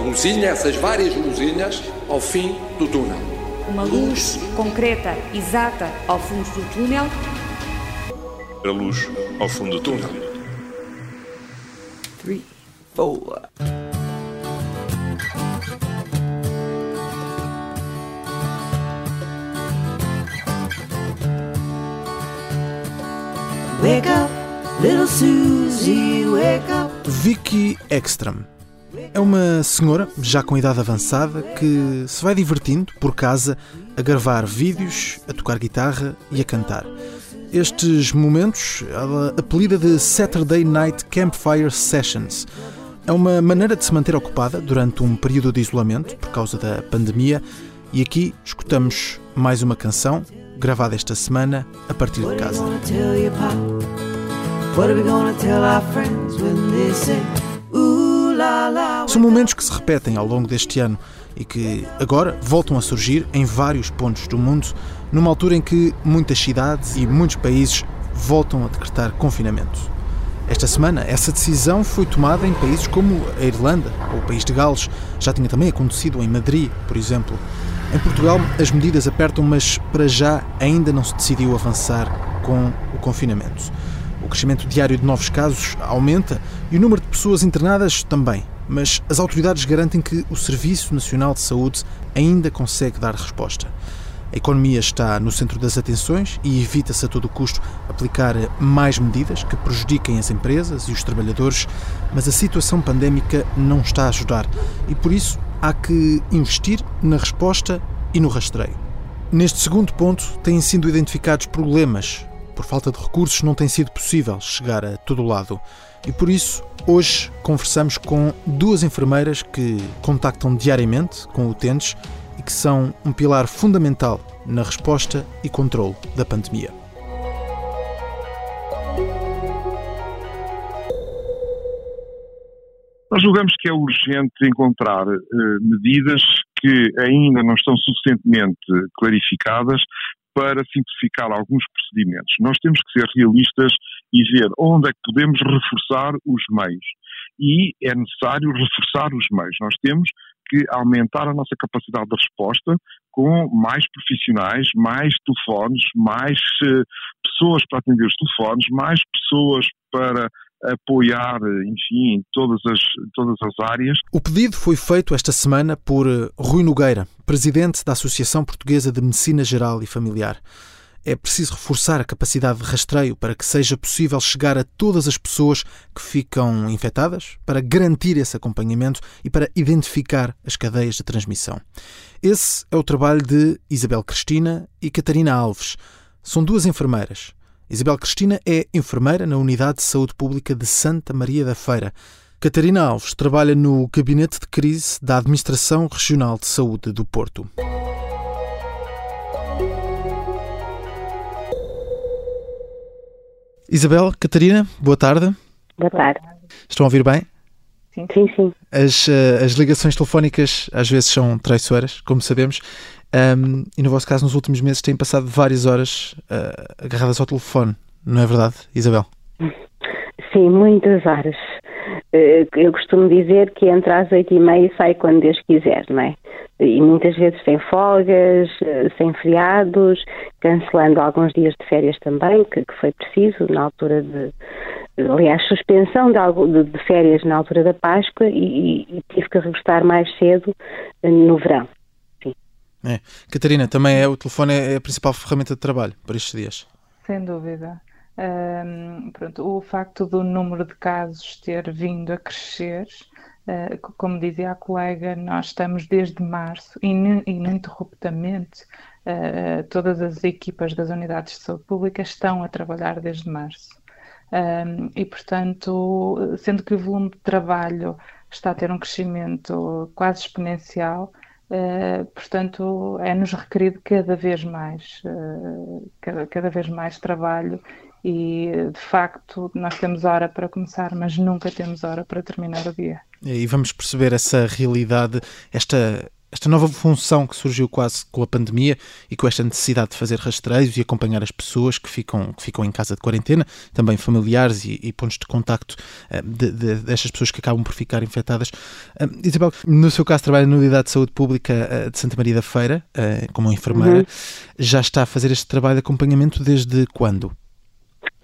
luzinha, essas várias luzinhas, ao fim do túnel. Uma luz concreta, exata, ao fundo do túnel. A luz ao fundo do túnel. Three, four. Wake up, little Susie, wake up. Vicky Ekstrom é uma senhora, já com idade avançada, que se vai divertindo por casa a gravar vídeos, a tocar guitarra e a cantar. Estes momentos ela apelida de Saturday Night Campfire Sessions. É uma maneira de se manter ocupada durante um período de isolamento por causa da pandemia. E aqui escutamos mais uma canção gravada esta semana a partir de casa. São momentos que se repetem ao longo deste ano e que agora voltam a surgir em vários pontos do mundo, numa altura em que muitas cidades e muitos países voltam a decretar confinamento. Esta semana, essa decisão foi tomada em países como a Irlanda ou o país de Gales. Já tinha também acontecido em Madrid, por exemplo. Em Portugal, as medidas apertam, mas para já ainda não se decidiu avançar com o confinamento. O crescimento diário de novos casos aumenta e o número de pessoas internadas também. Mas as autoridades garantem que o Serviço Nacional de Saúde ainda consegue dar resposta. A economia está no centro das atenções e evita-se a todo custo aplicar mais medidas que prejudiquem as empresas e os trabalhadores, mas a situação pandémica não está a ajudar e por isso há que investir na resposta e no rastreio. Neste segundo ponto, têm sido identificados problemas. Por falta de recursos, não tem sido possível chegar a todo lado. E por isso, hoje conversamos com duas enfermeiras que contactam diariamente com utentes e que são um pilar fundamental na resposta e controle da pandemia. Nós julgamos que é urgente encontrar uh, medidas que ainda não estão suficientemente clarificadas para simplificar alguns procedimentos. Nós temos que ser realistas e ver onde é que podemos reforçar os meios. E é necessário reforçar os meios. Nós temos que aumentar a nossa capacidade de resposta com mais profissionais, mais telefones, mais uh, pessoas para atender os telefones, mais pessoas para apoiar, enfim, todas as, todas as áreas. O pedido foi feito esta semana por eh, Rui Nogueira, presidente da Associação Portuguesa de Medicina Geral e Familiar. É preciso reforçar a capacidade de rastreio para que seja possível chegar a todas as pessoas que ficam infectadas, para garantir esse acompanhamento e para identificar as cadeias de transmissão. Esse é o trabalho de Isabel Cristina e Catarina Alves. São duas enfermeiras. Isabel Cristina é enfermeira na Unidade de Saúde Pública de Santa Maria da Feira. Catarina Alves trabalha no Gabinete de Crise da Administração Regional de Saúde do Porto. Isabel, Catarina, boa tarde. Boa tarde. Estão a ouvir bem? Sim, sim. sim. As, uh, as ligações telefónicas às vezes são traiçoeiras, como sabemos, um, e no vosso caso, nos últimos meses, têm passado várias horas uh, agarradas ao telefone, não é verdade, Isabel? Sim, muitas horas. Uh, eu costumo dizer que entre às oito e meia e sai quando Deus quiser, não é? e muitas vezes sem folgas, eh, sem feriados, cancelando alguns dias de férias também, que, que foi preciso na altura de, aliás, suspensão de, algo, de, de férias na altura da Páscoa e, e, tive que regressar mais cedo eh, no verão. É. Catarina, também é o telefone é a principal ferramenta de trabalho para estes dias? Sem dúvida. Um, pronto, o facto do número de casos ter vindo a crescer eh, como dizia a colega, nós estamos desde março, ininterruptamente, uh, todas as equipas das unidades de saúde pública estão a trabalhar desde março. Um, e, portanto, sendo que o volume de trabalho está a ter um crescimento quase exponencial, uh, portanto, é-nos requerido cada vez mais, uh, cada, cada, vez mais trabalho e, de facto, nós temos hora para começar, mas nunca temos hora para terminar o dia. E vamos perceber essa realidade, esta esta nova função que surgiu quase com a pandemia e com esta necessidade de fazer rastreios e acompanhar as pessoas que ficam, que ficam em casa de quarentena, também familiares e, e pontos de contacto uh, de, de, destas pessoas que acabam por ficar infectadas. Uh, Isabel, no seu caso trabalha na Unidade de Saúde Pública uh, de Santa Maria da Feira, como enfermeira, uhum. já está a fazer este trabalho de acompanhamento desde quando?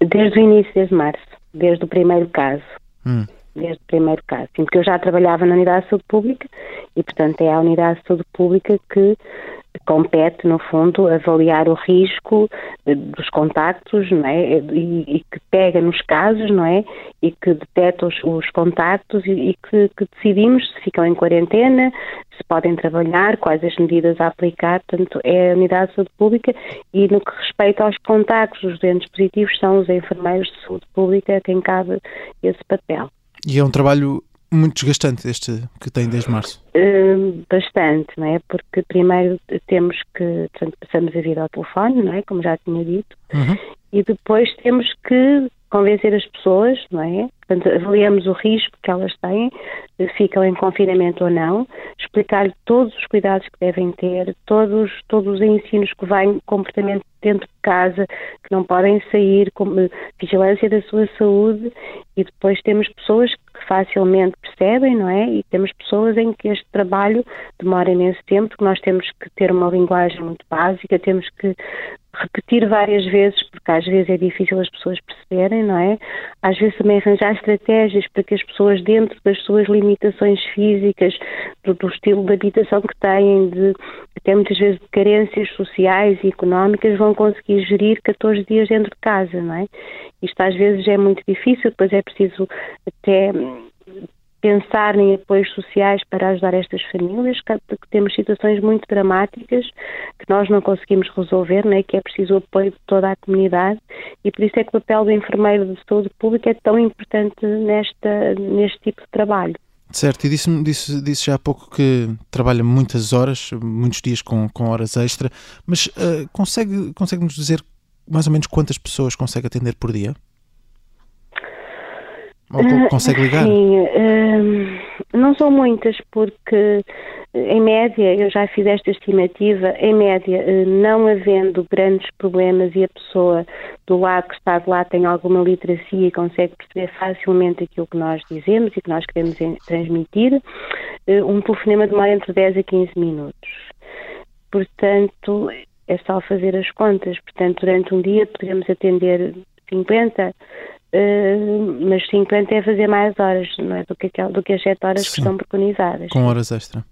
Desde o início de março, desde o primeiro caso. Hum desde o primeiro caso, porque eu já trabalhava na Unidade de Saúde Pública e, portanto, é a Unidade de Saúde Pública que compete, no fundo, avaliar o risco eh, dos contactos, não é? E, e que pega nos casos, não é? E que detecta os, os contactos e, e que, que, decidimos se ficam em quarentena, se podem trabalhar, quais as medidas a aplicar. Portanto, é a unidade de saúde pública e no que respeita aos contactos, os doentes positivos são os enfermeiros de saúde pública a quem cabe esse papel. E é um trabalho muito desgastante este que tem desde março. Uh, bastante, não é? Porque primeiro temos que, portanto, passamos a vida ao telefone, não é? Como já tinha dito, uhum. e depois temos que convencer as pessoas, não é? Portanto, avaliamos o risco que elas têm, ficam em confinamento ou não, explicar-lhe todos os cuidados que devem ter, todos, todos os ensinos que vêm, comportamento dentro de casa, que não podem sair, como vigilância da sua saúde, e depois temos pessoas que facilmente percebem, não é? E temos pessoas em que este trabalho demora imenso tempo, porque nós temos que ter uma linguagem muito básica, temos que repetir várias vezes, porque às vezes é difícil as pessoas perceberem, não é? Às vezes também arranjar estratégias para que as pessoas, dentro das suas limitações físicas, do, do estilo de habitação que têm, de, até muitas vezes de carências sociais e económicas, vão conseguir gerir 14 dias dentro de casa, não é? Isto às vezes é muito difícil, depois é preciso até pensar em apoios sociais para ajudar estas famílias, porque temos situações muito dramáticas que nós não conseguimos resolver, né, que é preciso o apoio de toda a comunidade e por isso é que o papel do enfermeiro de saúde pública é tão importante nesta, neste tipo de trabalho. Certo, e disse, disse, disse já há pouco que trabalha muitas horas, muitos dias com, com horas extra, mas uh, consegue, consegue nos dizer mais ou menos quantas pessoas consegue atender por dia? Ou ah, consegue ligar? Sim, uh, não são muitas, porque em média, eu já fiz esta estimativa, em média, uh, não havendo grandes problemas e a pessoa do lado que está de lá tem alguma literacia e consegue perceber facilmente aquilo que nós dizemos e que nós queremos transmitir, uh, um telefonema demora entre 10 a 15 minutos. Portanto, é só fazer as contas. Portanto, durante um dia podemos atender 50, Uh, mas 50 é fazer mais horas, não é? Do que, aquel, do que as 7 horas Sim. que estão preconizadas. Com horas extra.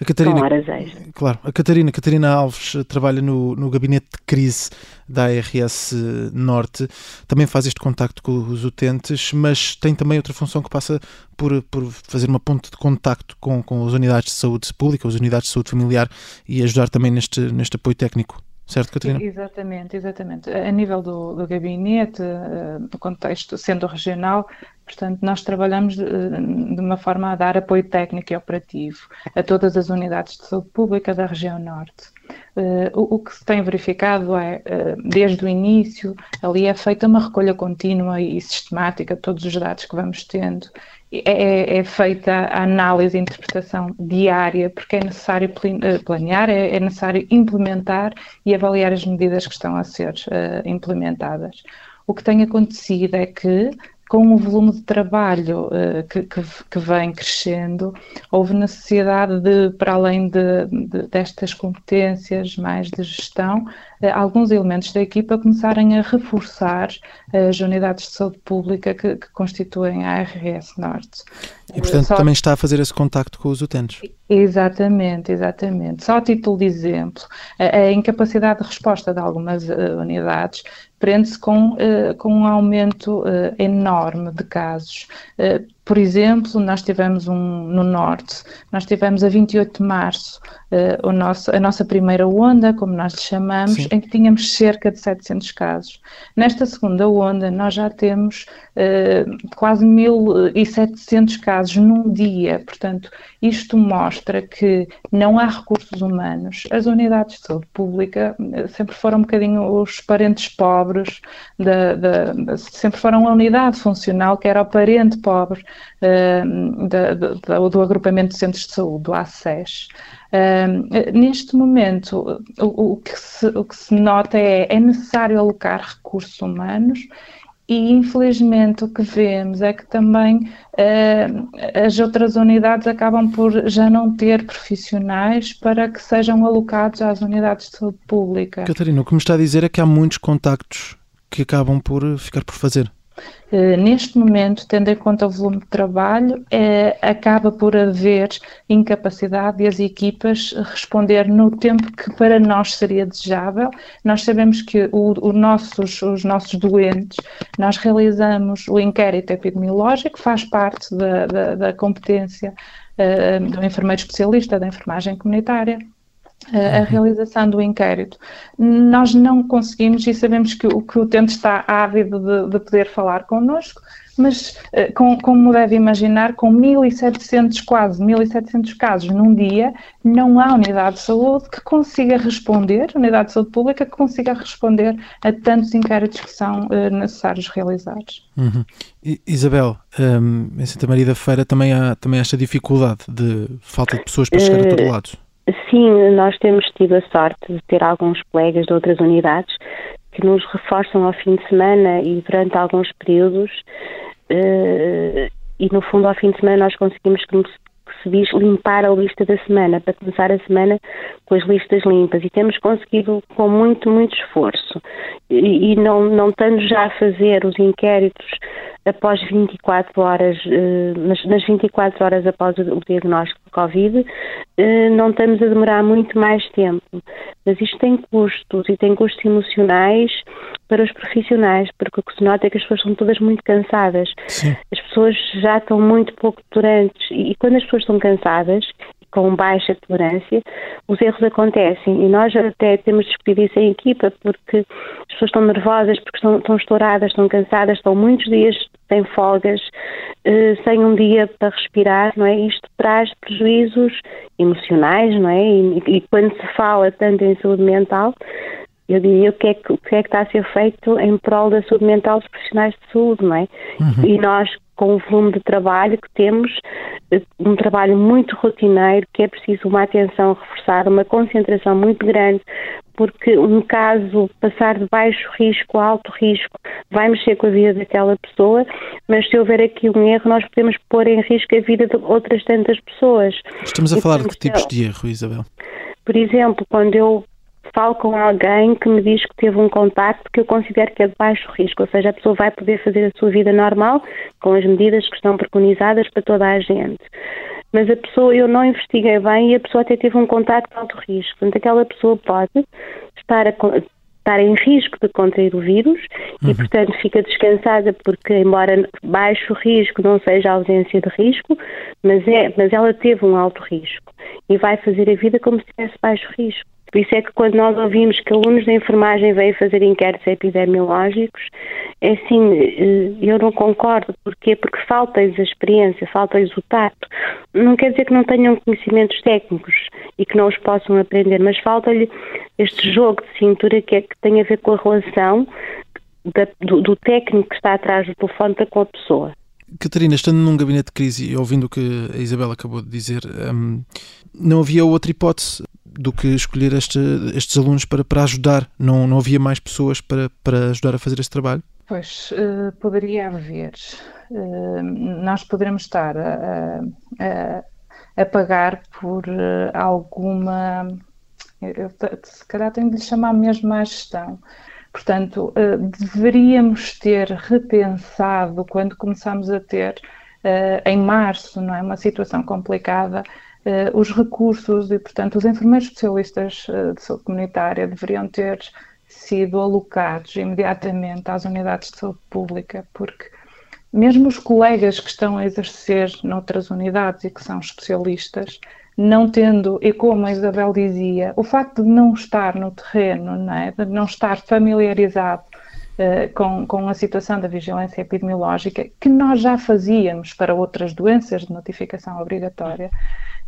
A Catarina, Com horas extra. Claro. A Catarina, Catarina Alves trabalha no, no gabinete de crise da ARS Norte, também faz este contacto com os utentes, mas tem também outra função que passa por, por fazer uma ponte de contacto com, com as unidades de saúde pública, as unidades de saúde familiar e ajudar também neste, neste apoio técnico. Certo, Catarina? Exatamente, exatamente. A nível do, do gabinete, uh, no contexto sendo regional, portanto, nós trabalhamos de, de, uma forma a dar apoio técnico e operativo a todas as unidades de saúde pública da região norte. Uh, o, que se tem verificado é, desde o início, ali é feita uma recolha contínua e sistemática de todos os dados que vamos tendo é, é, é, feita a análise e interpretação diária, porque é necessário eh, planear, é, é, necessário implementar e avaliar as medidas que estão a ser uh, implementadas. O que tem acontecido é que com o volume de trabalho uh, que, que, que, vem crescendo, houve necessidade de, para além de, de, destas competências mais de gestão, uh, alguns elementos da equipa começarem a reforçar uh, as unidades de saúde pública que, que constituem a ARS Norte. E, portanto, Só... também está a fazer esse contacto com os utentes. Exatamente, exatamente. Só a título de exemplo, a, a incapacidade de resposta de algumas unidades prende-se com, uh, com um aumento uh, enorme de casos. Por exemplo, nós tivemos um no Norte, nós tivemos a 28 de março uh, o nosso, a nossa primeira onda, como nós lhe chamamos, Sim. em que tínhamos cerca de 700 casos. Nesta segunda onda, nós já temos uh, quase 1.700 casos num dia. Portanto, isto mostra que não há recursos humanos. As unidades de saúde pública sempre foram um bocadinho os parentes pobres, da, da, sempre foram a unidade funcional que era o parente pobre uh, do agrupamento de centros de saúde, do ACES. Uh, neste momento, o, o, que se, o, que se, nota é é necessário alocar recursos humanos e infelizmente o que vemos é que também uh, as outras unidades acabam por já não ter profissionais para que sejam alocados às unidades de saúde pública. Catarina, o que me está a dizer é que há muitos contactos que acabam por ficar por fazer. Eh, neste momento, tendo em conta o volume de trabalho, eh, acaba por haver incapacidade de as equipas responder no tempo que para nós seria desejável. Nós sabemos que o, o nossos, os nossos doentes, nós realizamos o inquérito epidemiológico, faz parte da, da, da competência uh, do enfermeiro especialista da enfermagem comunitária a uhum. realização do inquérito. Nós não conseguimos e sabemos que, que o utente está ávido de, de poder falar connosco, mas eh, com, como deve imaginar, com 1.700, quase 1.700 casos num dia, não há unidade de saúde que consiga responder, unidade de saúde pública que consiga responder a tantos inquéritos que são uh, necessários realizados. Uhum. Isabel, um, em Santa Maria da Feira também há, também há esta dificuldade de falta de pessoas para chegar uh, a todo eh, lado. Sim, nós temos tido a sorte de ter alguns colegas de outras unidades que nos reforçam ao fim de semana e durante alguns períodos. Uh, e no fundo, ao fim de semana, nós conseguimos, diz, limpar a lista da semana, para começar a semana com as listas limpas. E temos conseguido com muito, muito esforço. E, e não, não estando já a fazer os inquéritos após 24 horas, eh, nas 24 horas após o diagnóstico de Covid, eh, não estamos a demorar muito mais tempo. Mas isto tem custos e tem custos emocionais para os profissionais, porque o que se nota é que as pessoas são todas muito cansadas. Sim. As pessoas já estão muito pouco tolerantes e quando as pessoas estão cansadas com baixa tolerância, os erros acontecem. E nós até temos discutido isso em equipa, porque as pessoas estão nervosas, porque estão, estão estouradas, estão cansadas, estão muitos dias sem folgas, eh, sem um dia para respirar, não é? Isto traz prejuízos emocionais, não é? E, e quando se fala tanto em saúde mental, eu diria o que, é que, o que é que está a ser feito em prol da saúde mental dos profissionais de saúde, não é? Uhum. E nós, com o volume de trabalho que temos, eh, um trabalho muito rotineiro, que é preciso uma atenção reforçada, uma concentração muito grande, porque um caso passar de baixo risco a alto risco vai mexer com a vida daquela pessoa, mas se houver aqui um erro, nós podemos pôr em risco a vida de outras tantas pessoas. Estamos a e, falar de que tipos de erro, Isabel? Por exemplo, quando eu falo com alguém que me diz que teve um contacto que eu considero que é de baixo risco, ou seja, a pessoa vai poder fazer a sua vida normal com as medidas que estão preconizadas para toda a gente. Mas a pessoa, eu não investiguei bem e a pessoa até teve um contacto de alto risco. Portanto, aquela pessoa pode estar a, estar em risco de contrair o vírus uhum. e, portanto, fica descansada porque, embora baixo risco não seja ausência de risco, mas, é, mas ela teve um alto risco e vai fazer a vida como se tivesse baixo risco. Por isso é que quando nós ouvimos que alunos da enfermagem vêm fazer inquéritos epidemiológicos, é assim, eh, eu não concordo. Porquê? Porque falta-lhes a experiência, falta-lhes o tato. Não quer dizer que não tenham conhecimentos técnicos e que não os possam aprender, mas falta-lhe este jogo de cintura que, é, que tem a ver com a relação da, do, do técnico que está atrás do telefone para com a pessoa. Catarina, estando num gabinete de crise e ouvindo o que a Isabela acabou de dizer, hum, não havia outra hipótese do que escolher este, estes alunos para, para ajudar? Não, não havia mais pessoas para, para ajudar a fazer esse trabalho? Pois, uh, poderia haver. Uh, nós poderemos estar a, a, a pagar por uh, alguma. Eu, se calhar tenho de lhe chamar mesmo à gestão. Portanto, deveríamos ter repensado quando começámos a ter em março, não é? Uma situação complicada uh, os recursos e, portanto, os enfermeiros especialistas uh, de saúde comunitária deveriam ter sido alocados imediatamente às unidades de saúde pública, porque mesmo os colegas que estão a exercer noutras unidades e que são especialistas, não tendo, e como a Isabel dizia, o facto de não estar no terreno, não é? de não estar familiarizado uh, com, com a situação da vigilância epidemiológica, que nós já fazíamos para outras doenças de notificação obrigatória,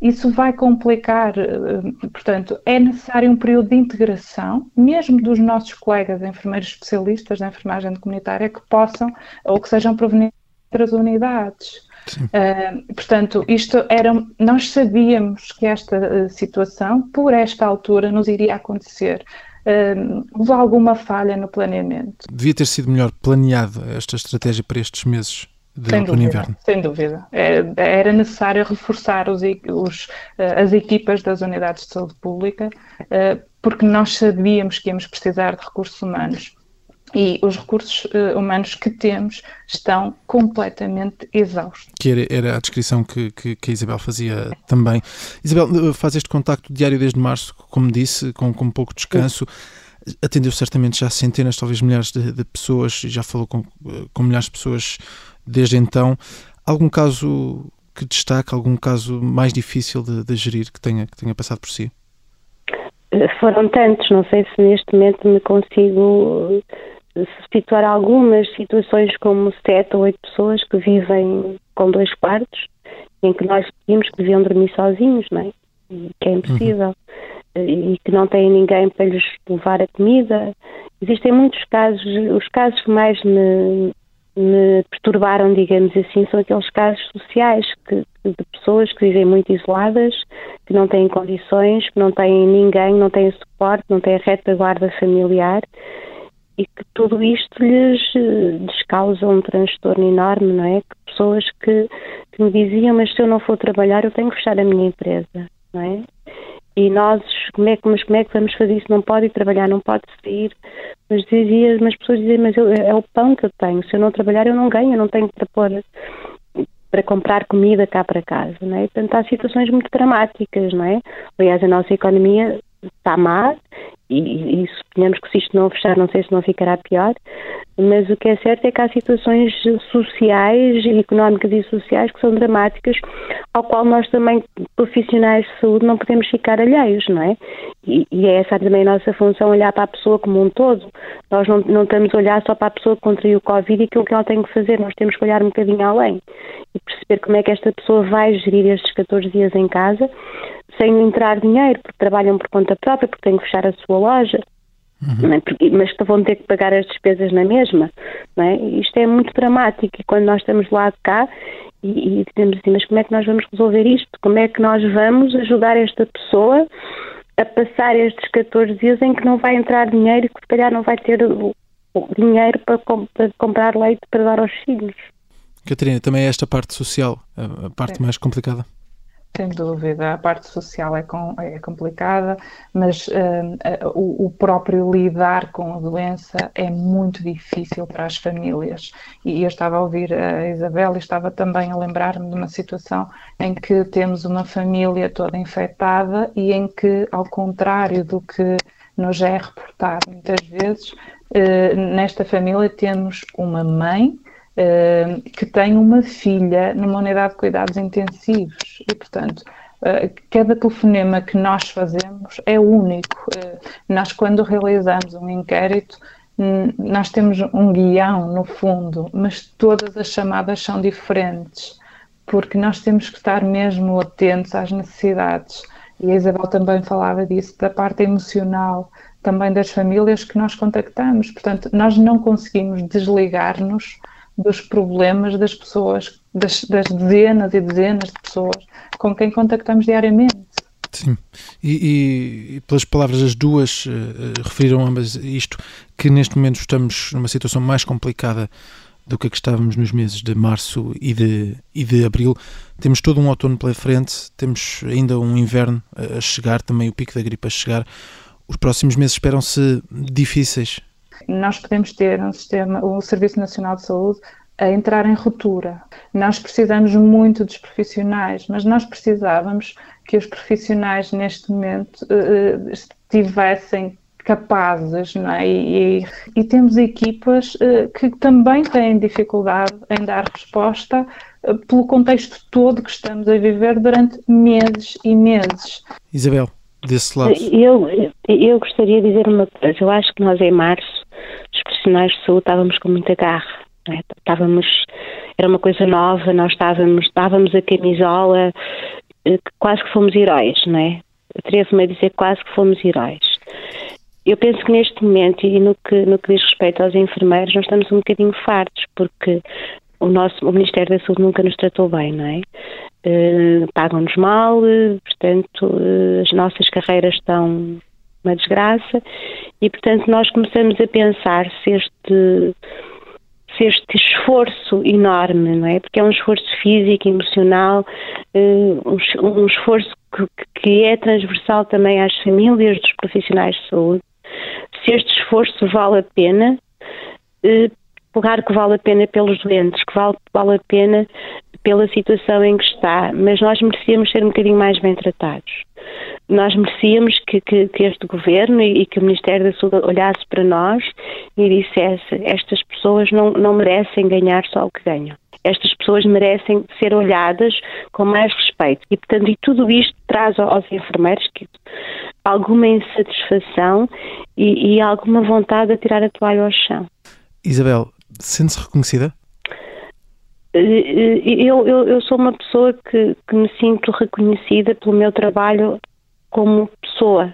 isso vai complicar, eh, portanto, é necessário um período de integração, mesmo dos nossos colegas enfermeiros especialistas da enfermagem comunitária, que possam ou que sejam provenientes outras unidades. Uh, portanto, isto era, nós sabíamos que esta uh, situação, por esta altura, nos iria acontecer. Uh, houve alguma falha no planeamento? Devia ter sido melhor planeado esta estratégia para estes meses de sem dúvida, inverno. Sem dúvida. Era, era necessário reforçar os, os, as equipas das unidades de saúde pública, porque nós sabíamos que íamos precisar de recursos humanos e os recursos uh, humanos que temos estão completamente exaustos. Que era, era a descrição que, que, que, a Isabel fazia também. Isabel, eh, faz este contacto diário desde março, como disse, com, com pouco descanso. Atendeu certamente já centenas, talvez milhares de, de pessoas, já falou com, eh, com milhares de pessoas desde então. Algum caso que destaque, algum caso mais difícil de, de gerir que tenha, que tenha passado por si? Foram tantos, não sei se neste momento me consigo situar algumas situações como sete ou oito pessoas que vivem com dois quartos, em que nós pedimos que deviam dormir sozinhos, não é? que é impossível. Uhum. E que não têm ninguém para lhes levar a comida. Existem muitos casos, os casos que mais me, me perturbaram, digamos assim, são aqueles casos sociais que, de pessoas que vivem muito isoladas, que não têm condições, que não têm ninguém, não têm suporte, não têm retaguarda familiar e que tudo isto lhes, lhes causa um transtorno enorme, não é? Que pessoas que, que me diziam, mas se eu não for trabalhar eu tenho que fechar a minha empresa, não é? E nós, como é mas como é que vamos fazer isso? Não pode ir trabalhar, não pode sair. Mas dizia, mas pessoas diziam, mas eu, é o pão que eu tenho. Se eu não trabalhar, eu não ganho, eu não tenho para pôr para comprar comida cá para casa, não é? Portanto, há situações muito dramáticas, não é? Aliás, a nossa economia está má e, e suponhamos que se isto não fechar, não sei se não ficará pior, mas o que é certo é que há situações sociais, económicas e sociais que são dramáticas, ao qual nós também, profissionais de saúde, não podemos ficar alheios, não é? E, e é essa também a nossa função, olhar para a pessoa como um todo. Nós não, não estamos a olhar só para a pessoa que contraiu o Covid e aquilo que ela tem que fazer, nós temos que olhar um bocadinho além e perceber como é que esta pessoa vai gerir estes 14 dias em casa, sem entrar dinheiro, porque trabalham por conta própria, porque têm que fechar a sua loja, uhum. é? mas que vão ter que pagar as despesas na mesma. Não é? Isto é muito dramático e quando nós estamos lá de cá e, e dizemos assim, mas como é que nós vamos resolver isto? Como é que nós vamos ajudar esta pessoa a passar estes 14 dias em que não vai entrar dinheiro e que se calhar não vai ter o, o dinheiro para, para comprar leite para dar aos filhos? Catarina, também é esta parte social, a parte é. mais complicada. Sem dúvida, a parte social é, com, é complicada, mas uh, o, o, próprio lidar com a doença é muito difícil para as famílias. E eu estava a ouvir a Isabel e estava também a lembrar-me de uma situação em que temos uma família toda infectada e em que, ao contrário do que nos é reportado muitas vezes, uh, nesta família temos uma mãe que tem uma filha numa unidade de cuidados intensivos e, portanto, uh, cada telefonema que nós fazemos é único. Uh, nós, quando realizamos um inquérito, nós temos um guião no fundo, mas todas as chamadas são diferentes, porque nós temos que estar mesmo atentos às necessidades. E a Isabel também falava disso, da parte emocional também das famílias que nós contactamos. Portanto, nós não conseguimos desligar-nos dos problemas das pessoas, das, das, dezenas e dezenas de pessoas com quem contactamos diariamente. Sim, e, e pelas palavras das duas, uh, referiram ambas isto, que neste momento estamos numa situação mais complicada do que a que estávamos nos meses de março e de, e de abril. Temos todo um outono pela frente, temos ainda um inverno a chegar, também o pico da gripe a chegar. Os próximos meses esperam-se difíceis nós podemos ter um sistema, o Serviço Nacional de Saúde, a entrar em ruptura. Nós precisamos muito dos profissionais, mas nós precisávamos que os profissionais neste momento uh, estivessem capazes, não é? E, e temos equipas uh, que também têm dificuldade em dar resposta pelo contexto todo que estamos a viver durante meses e meses. Isabel, desse lado. Eu, eu gostaria de dizer uma coisa. Eu acho que nós em março profissionais de saúde estávamos com muita garra. É? Estávamos, era uma coisa nova, nós estávamos, dávamos a camisola, eh, quase que fomos heróis, não é? Atrevo-me a dizer quase que fomos heróis. Eu penso que neste momento, e no que, no que diz respeito aos enfermeiros, nós estamos um bocadinho fartos, porque o nosso o Ministério da Saúde nunca nos tratou bem, não é? Uh, Pagam-nos mal, portanto, uh, as nossas carreiras estão uma desgraça e, portanto, nós começamos a pensar se este se este esforço enorme, não é? Porque é um esforço físico, emocional, uh, um, esforço que, é transversal também às famílias dos profissionais de saúde, se este esforço vale a pena, uh, claro que vale a pena pelos doentes, que vale, vale a pena pela situação em que está, mas nós merecíamos ser um bocadinho mais bem tratados. Nós merecíamos que, que, que este governo e, e, que o Ministério da Saúde olhasse para nós e dissesse: estas pessoas não, não merecem ganhar só o que ganham. Estas pessoas merecem ser olhadas com mais respeito. E, portanto, e tudo isto traz aos enfermeiros que, alguma insatisfação e, e alguma vontade de tirar a toalha ao chão. Isabel, sente-se reconhecida? Eh, eh, eu, eu, eu, sou uma pessoa que, que, me sinto reconhecida pelo meu trabalho como pessoa.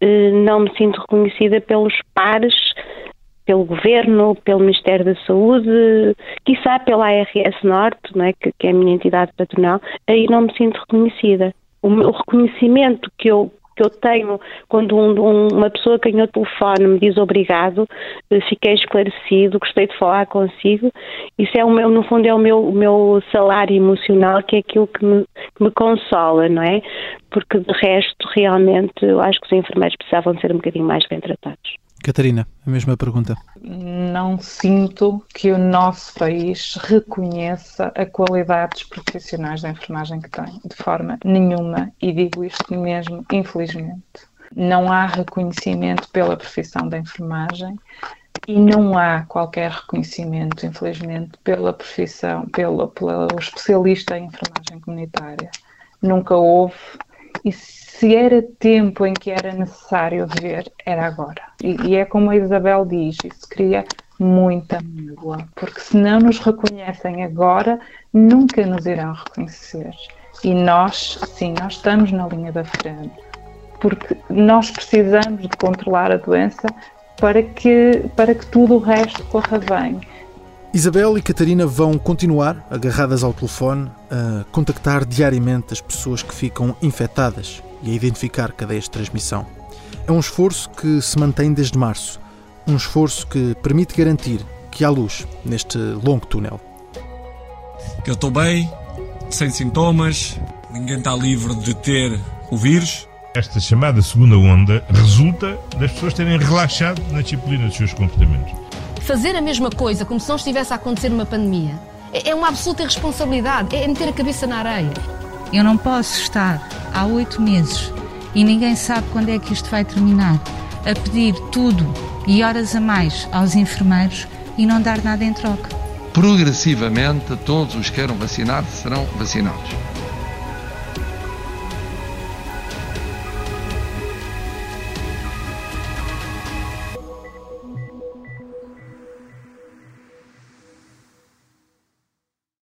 Eh, não me sinto reconhecida pelos pares, pelo Governo, pelo Ministério da Saúde, quiçá pela ARS Norte, não é? que, que é a minha entidade patronal, aí não me sinto reconhecida. O, o reconhecimento que eu, que eu tenho quando um, um, uma pessoa que ganhou o telefone me diz obrigado, eh, fiquei esclarecido, gostei de falar consigo, isso é o meu, no fundo é o meu, o meu salário emocional, que é aquilo que me, que me consola, não é? Porque de resto, realmente, eu acho que os enfermeiros precisavam ser um bocadinho mais bem tratados. Catarina, a mesma pergunta. Não sinto que o nosso país reconheça a qualidade dos profissionais da enfermagem que tem, de forma nenhuma, e digo isto mesmo, infelizmente. Não há reconhecimento pela profissão da enfermagem e não há qualquer reconhecimento, infelizmente, pela profissão, pelo, pelo especialista em enfermagem comunitária. Nunca houve e se era tempo em que era necessário ver, era agora. E, e é como a Isabel diz, isso cria muita mágoa, porque se não nos reconhecem agora, nunca nos irão reconhecer. E nós, sim, nós estamos na linha da frente, porque nós precisamos de controlar a doença para que, para que tudo o resto corra bem. Isabel e Catarina vão continuar, agarradas ao telefone, a contactar diariamente as pessoas que ficam infectadas e a identificar cadeias de transmissão. É um esforço que se mantém desde março, um esforço que permite garantir que há luz neste longo túnel. Eu estou bem, sem sintomas, ninguém está livre de ter o vírus. Esta chamada segunda onda resulta das pessoas terem relaxado na disciplina dos seus comportamentos. Fazer a mesma coisa como se não estivesse a acontecer uma pandemia é uma absoluta irresponsabilidade, é meter a cabeça na areia. Eu não posso estar há oito meses e ninguém sabe quando é que isto vai terminar a pedir tudo e horas a mais aos enfermeiros e não dar nada em troca. Progressivamente, todos os que queiram vacinar serão vacinados.